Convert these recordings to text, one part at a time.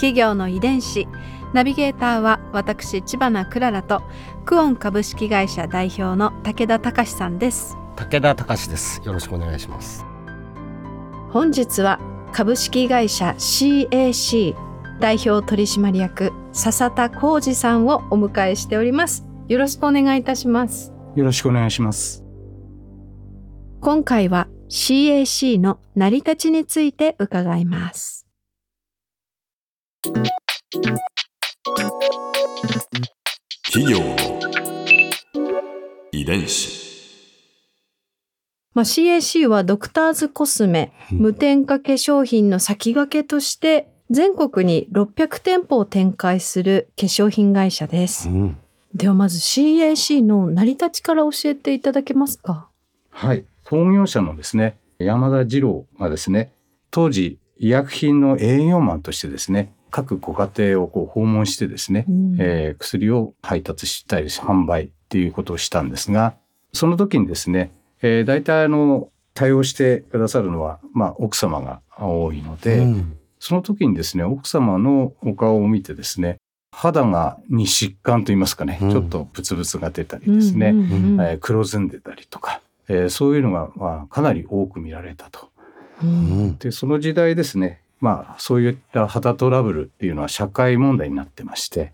企業の遺伝子。ナビゲーターは私千葉なクララとクオン株式会社代表の武田隆さんです。武田隆です。よろしくお願いします。本日は株式会社 CAC 代表取締役笹田浩二さんをお迎えしております。よろしくお願いいたします。よろしくお願いします。今回は CAC の成り立ちについて伺います企業の遺伝子。まあ、CAC はドクターズコスメ、うん無添加化粧品の先駆けとして全国に600店舗を展開する化粧品会社です。ん、ではまず CAC の成り立ちから教えていただけますか？はい。創業者のですね、山田二郎がですね、当時医薬品の営業マンとしてですね、各ご家庭をこう訪問してですね、うん。えー薬を配達したり販売っていうことをしたんですが、その時にですね、えー、大体あの、対応してくださるのは、まあ、奥様が多いので、うん。その時にですね、奥様のお顔を見てですね、肌がに疾患といいますかね、うん。ちょっとブツブツが出たりですね、えー黒ずんでたりとか、えーそういうのが、まあ、かなり多く見られたと。ううんん。で、その時代ですね、まあ、そういった肌トラブルっていうのは社会問題になってまして、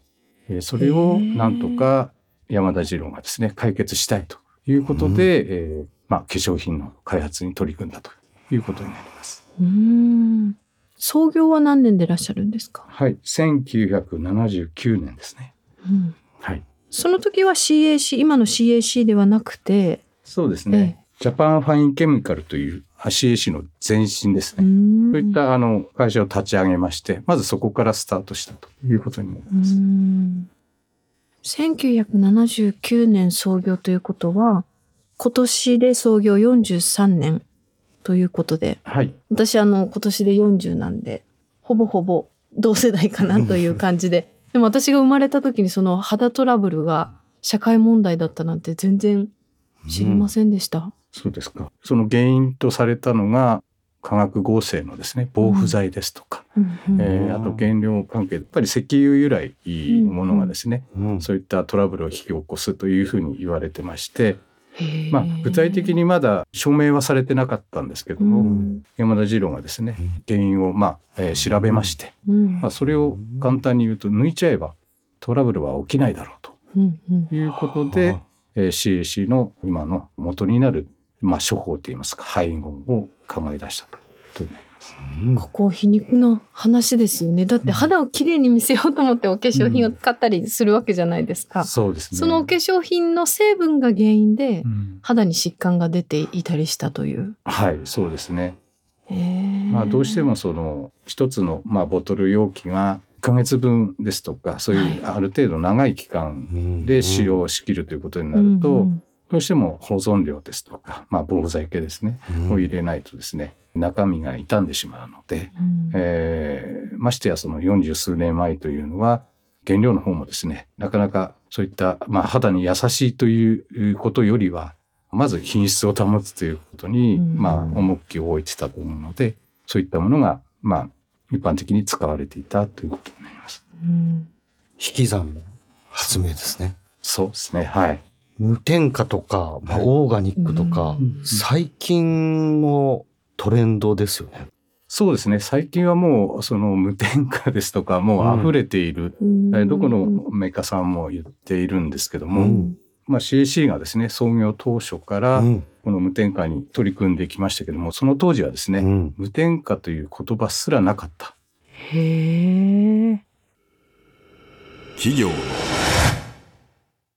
えーそれをなんとか山田次郎がですね、解決したいということで、えーまあ、化粧品の開発に取り組んだということになります。うん創業は何年でいらっしゃるんですか、はい、1979年ですね。うんはい。その時は CAC 今の CAC ではなくて？そうですね。ジャパンファインケミカルという CAC の前身ですうね。んそういったあの会社を立ち上げまして、まずそこからスタートしたということになりうます。ん1979年創業ということは今年で創業43年ということではい。私あの今年で40なんでほぼほぼ同世代かなという感じで でも私が生まれた時にその肌トラブルが社会問題だったなんて全然知りませんでした。そうですか。その原因とされたのが化学合成のですね、防腐剤ですとか、うん。うん。えーあと原料関係、やっぱり石油由来のものがですね、うん。そういったトラブルを引き起こすというふうに言われてまして、まあ、具体的にまだ証明はされてなかったんですけども、うん。山田次郎がですね、原因を、まあえー調べまして、うん。まあ、それを簡単に言うと抜いちゃえばトラブルは起きないだろううん。うん。ということで、えー CAC の今の元になる、まあ、処方といいますか配合を考え出したという。うんここ皮肉な話ですよね。だって肌をきれいに見せようと思ってお化粧品を使ったりするわけじゃないですか。そうですね。そのお化粧品の成分が原因でうん肌に疾患が出ていたりしたという。はい、そうですね。まあ、どうしてもその一つの、まあ、ボトル容器が1ヶ月分ですとかそういうある程度長い期間で使用しきるということになると、うんうんどうしても保存料ですとか、まあ、防腐剤系ですね、うん。を入れないとですね中身が傷んでしまうので、うん。えーましてやその40数年前というのは原料の方もですねなかなかそういった、まあ、肌に優しいということよりはまず品質を保つということに、うん。まあ、重きを置いてたと思うのでそういったものが、まあ、一般的に使われていたということになります。うん。引き算の発明ですね。そうですねはい無添加とか、まあ、はい。オーガニックとか、うん最近のトレンドですよね。そうですね。最近はもうその無添加ですとかもう溢れている、うん。えーどこのメーカーさんも言っているんですけども、うん。まあ、CAC がですね創業当初からうん。この無添加に取り組んできましたけどもその当時はですね、うん。無添加という言葉すらなかった。へえ。企業の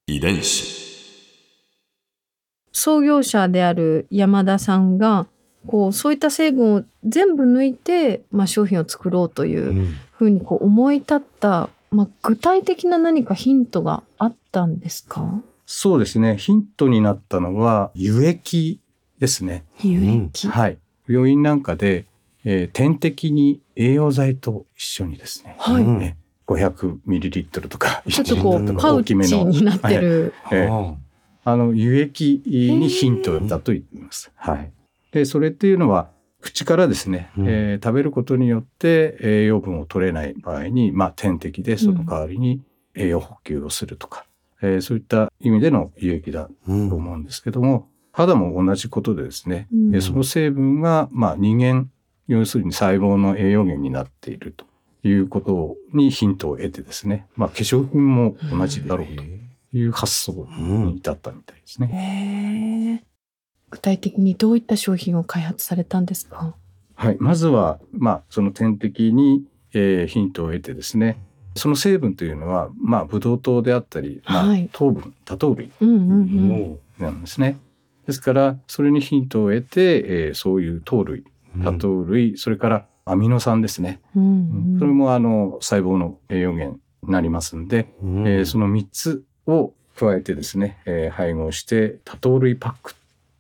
遺伝子創業者である山田さんがこうそういった成分を全部抜いて、まあ、商品を作ろうといううんふうにこう思い立った、まあ、具体的な何かヒントがあったんですか？そうですね。ヒントになったのは、輸液ですね。有益。はい。病院なんかで、えー点滴に栄養剤と一緒にですね、はい。うんね 500ml とか、ちょっとこうんう、パウチになってる。えーはあの、輸液にヒントだと言っています。はい。で、それっていうのは、口からですね、うん。えー食べることによって栄養分を取れない場合に、まあ、点滴でその代わりに栄養補給をするとか、えーそういった意味での輸液だうんと思うんですけども、肌も同じことでですね、うん。えーその成分が、まあ、人間、要するに細胞の栄養源になっているということにヒントを得てですね、まあ、化粧品も同じだろうという発想に至ったみたいですね。へえ。具体的にどういった商品を開発されたんですか？はい。まずは、まあ、その点滴に、えーヒントを得てですね、その成分というのは、まあ、ブドウ糖であったり、まあはい糖分、多糖類うんうんうん。もなんですね。ですから、それにヒントを得て、えーそういう糖類、う多糖類、それからアミノ酸ですね。うんうんそれも、あの、細胞の栄養源になりますんで、うんえーその3つを加えてですね、えー配合して、多糖類パックっ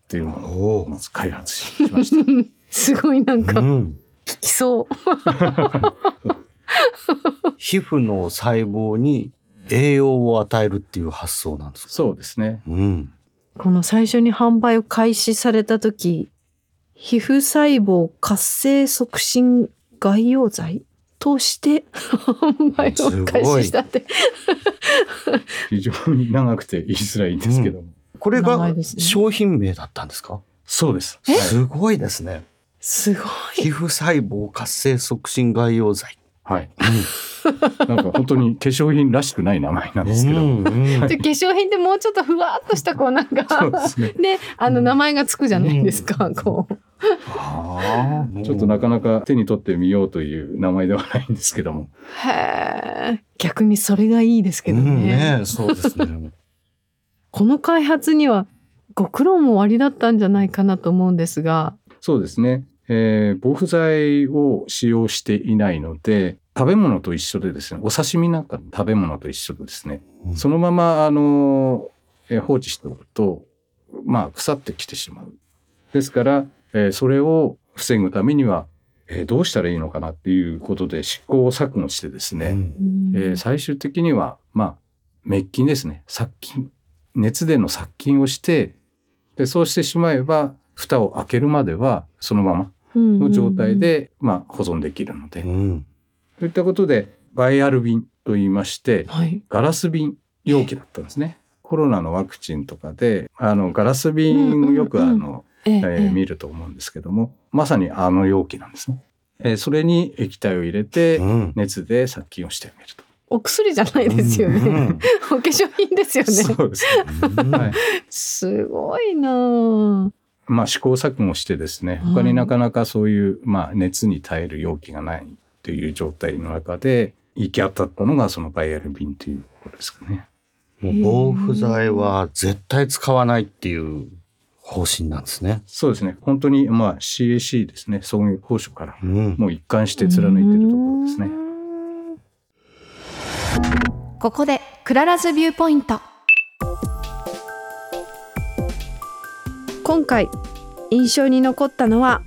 ていうものをおまず開発しました。すごいなんか、うん効きそう。皮膚の細胞に栄養を与えるっていう発想なんですか？そうですね。うん。この最初に販売を開始された時、皮膚細胞活性促進外用剤として 販売を開始したって。非常に長くて言いづらいんですけども。これが商品名だったんですか？そうです。すごいですね。すごい。皮膚細胞活性促進外用剤。はい。なんか本当に化粧品らしくない名前なんですけど。うんうん で化粧品ってもうちょっとふわっとしたこうなんかね。で あの名前がつくじゃないですか、こうあーちょっとなかなか手に取ってみようという名前ではないんですけども。へえ逆にそれがいいですけどね,、うんねそうですね。この開発にはご苦労もおありだったんじゃないかなと思うんですがそうですね。えー防腐剤を使用していないので、食べ物と一緒でですね、お刺身なんかの食べ物と一緒でですね、うんそのまま、あの、えー放置しておくと、まあ、腐ってきてしまう。ですから、えーそれを防ぐためには、えーどうしたらいいのかなっていうことで試行錯誤してですね、うんえー最終的には、まあ、滅菌ですね。殺菌。熱での殺菌をして、で、そうしてしまえば、蓋を開けるまでは、そのままの状態で、まあ、保存できるので。うんといったことで、バイアル瓶と言いまして、はいガラス瓶容器だったんですね。コロナのワクチンとかで、あの、ガラス瓶をよく、うんうんうんあの、えええーええ見ると思うんですけども、まさにあの容器なんですね。えーそれに液体を入れて、うん熱で殺菌をしてあげると。お薬じゃないですよね、うん お化粧品ですよねそうですね。はい。すごいなあまあ試行錯誤してですね、他になかなかそういう、まあ熱に耐える容器がないという状態の中で、行き当たったのがそのバイアル瓶ということですかね。もう防腐剤は絶対使わないっていう方針なんですね。そうですね。本当に、まあ CAC ですね。創業当初からうんもう一貫して貫いているところですね。ここで Clara's Viewpoint 今回印象に残ったのは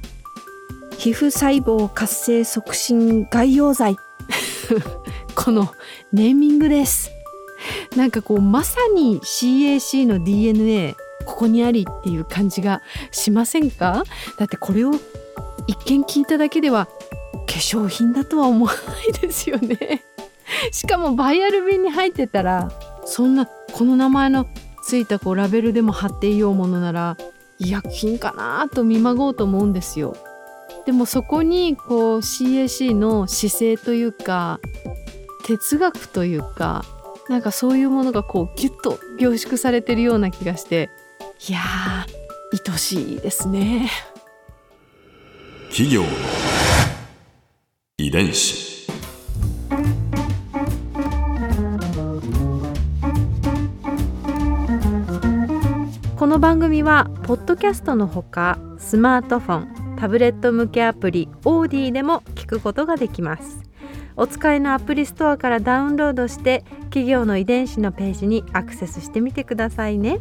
皮膚細胞活性促進外用剤 このネーミングですなんかこうまさに CAC の DNA ここにありっていう感じがしませんか？だってこれを一見聞いただけでは化粧品だとは思わないですよねしかもバイアル瓶に入ってたらそんなこの名前のついたこうラベルでも貼っていようものなら医薬品かなと見まごうと思うんですよ。でもそこにこう CAC の姿勢というか哲学というかなんかそういうものがこうギュッと凝縮されてるような気がしていやー愛しいですね。企業の遺伝子。この番組はポッドキャストのほかスマートフォンタブレット向けアプリオーディでも聞くことができます。お使いのアプリストアからダウンロードして企業の遺伝子のページにアクセスしてみてくださいね